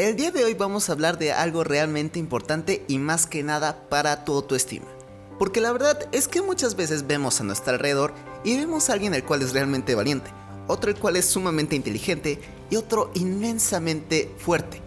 El día de hoy vamos a hablar de algo realmente importante y más que nada para tu autoestima. Porque la verdad es que muchas veces vemos a nuestro alrededor y vemos a alguien el cual es realmente valiente, otro el cual es sumamente inteligente y otro inmensamente fuerte.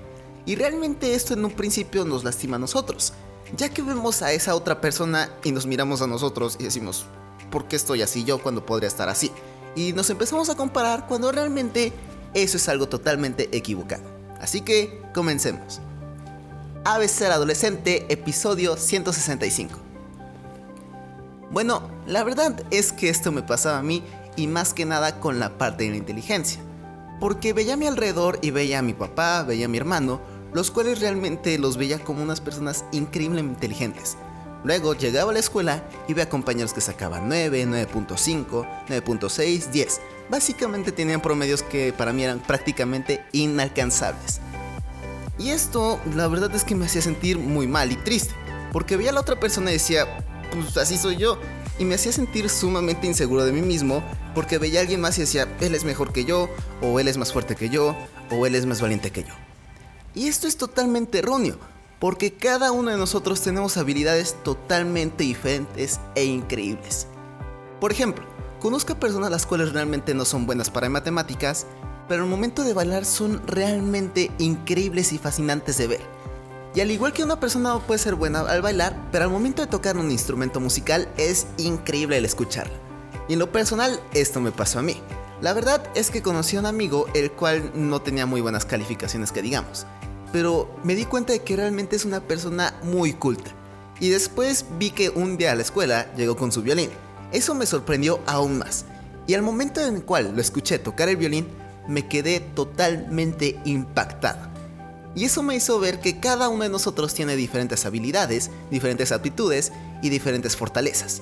Y realmente esto en un principio nos lastima a nosotros, ya que vemos a esa otra persona y nos miramos a nosotros y decimos, ¿por qué estoy así yo cuando podría estar así? Y nos empezamos a comparar cuando realmente eso es algo totalmente equivocado. Así que comencemos. ABC Adolescente, episodio 165. Bueno, la verdad es que esto me pasaba a mí y más que nada con la parte de la inteligencia. Porque veía a mi alrededor y veía a mi papá, veía a mi hermano, los cuales realmente los veía como unas personas increíblemente inteligentes. Luego llegaba a la escuela y veía compañeros que sacaban 9, 9.5, 9.6, 10. Básicamente tenían promedios que para mí eran prácticamente inalcanzables. Y esto, la verdad es que me hacía sentir muy mal y triste, porque veía a la otra persona y decía, pues así soy yo, y me hacía sentir sumamente inseguro de mí mismo, porque veía a alguien más y decía, él es mejor que yo, o él es más fuerte que yo, o él es más valiente que yo. Y esto es totalmente erróneo, porque cada uno de nosotros tenemos habilidades totalmente diferentes e increíbles. Por ejemplo, conozco personas las cuales realmente no son buenas para matemáticas, pero al momento de bailar son realmente increíbles y fascinantes de ver. Y al igual que una persona puede ser buena al bailar, pero al momento de tocar un instrumento musical es increíble el escucharla. Y en lo personal, esto me pasó a mí. La verdad es que conocí a un amigo el cual no tenía muy buenas calificaciones que digamos, pero me di cuenta de que realmente es una persona muy culta. Y después vi que un día a la escuela llegó con su violín. Eso me sorprendió aún más. Y al momento en el cual lo escuché tocar el violín, me quedé totalmente impactado. Y eso me hizo ver que cada uno de nosotros tiene diferentes habilidades, diferentes aptitudes y diferentes fortalezas.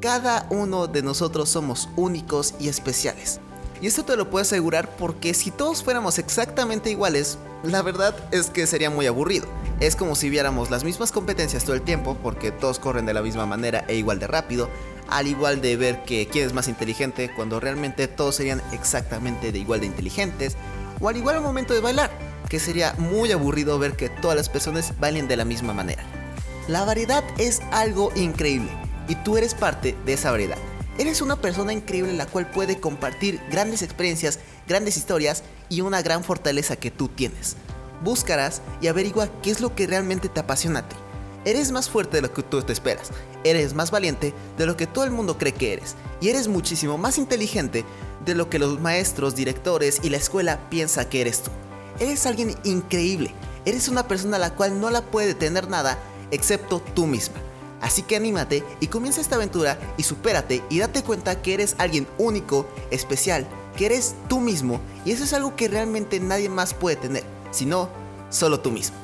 Cada uno de nosotros somos únicos y especiales. Y esto te lo puedo asegurar porque si todos fuéramos exactamente iguales, la verdad es que sería muy aburrido. Es como si viéramos las mismas competencias todo el tiempo porque todos corren de la misma manera e igual de rápido, al igual de ver que quién es más inteligente cuando realmente todos serían exactamente de igual de inteligentes, o al igual al momento de bailar, que sería muy aburrido ver que todas las personas bailen de la misma manera. La variedad es algo increíble y tú eres parte de esa variedad. Eres una persona increíble la cual puede compartir grandes experiencias, grandes historias y una gran fortaleza que tú tienes. Búscalas y averigua qué es lo que realmente te apasiona a ti. Eres más fuerte de lo que tú te esperas, eres más valiente de lo que todo el mundo cree que eres, y eres muchísimo más inteligente de lo que los maestros, directores y la escuela piensa que eres tú. Eres alguien increíble, eres una persona a la cual no la puede tener nada excepto tú misma. Así que anímate y comienza esta aventura y supérate y date cuenta que eres alguien único, especial, que eres tú mismo y eso es algo que realmente nadie más puede tener, sino solo tú mismo.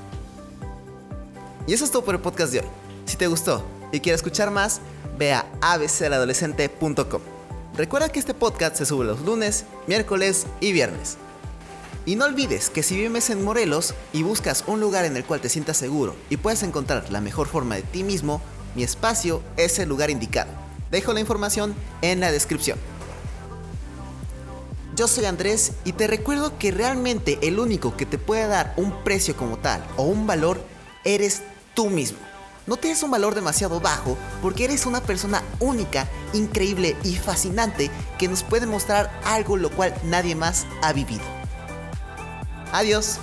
Y eso es todo por el podcast de hoy. Si te gustó y quieres escuchar más, ve a abcaladolescente.com. Recuerda que este podcast se sube los lunes, miércoles y viernes. Y no olvides que si vives en Morelos y buscas un lugar en el cual te sientas seguro y puedes encontrar la mejor forma de ti mismo, mi espacio es el lugar indicado. Dejo la información en la descripción. Yo soy Andrés y te recuerdo que realmente el único que te puede dar un precio como tal o un valor eres tú mismo. No tienes un valor demasiado bajo porque eres una persona única, increíble y fascinante que nos puede mostrar algo lo cual nadie más ha vivido. Adiós.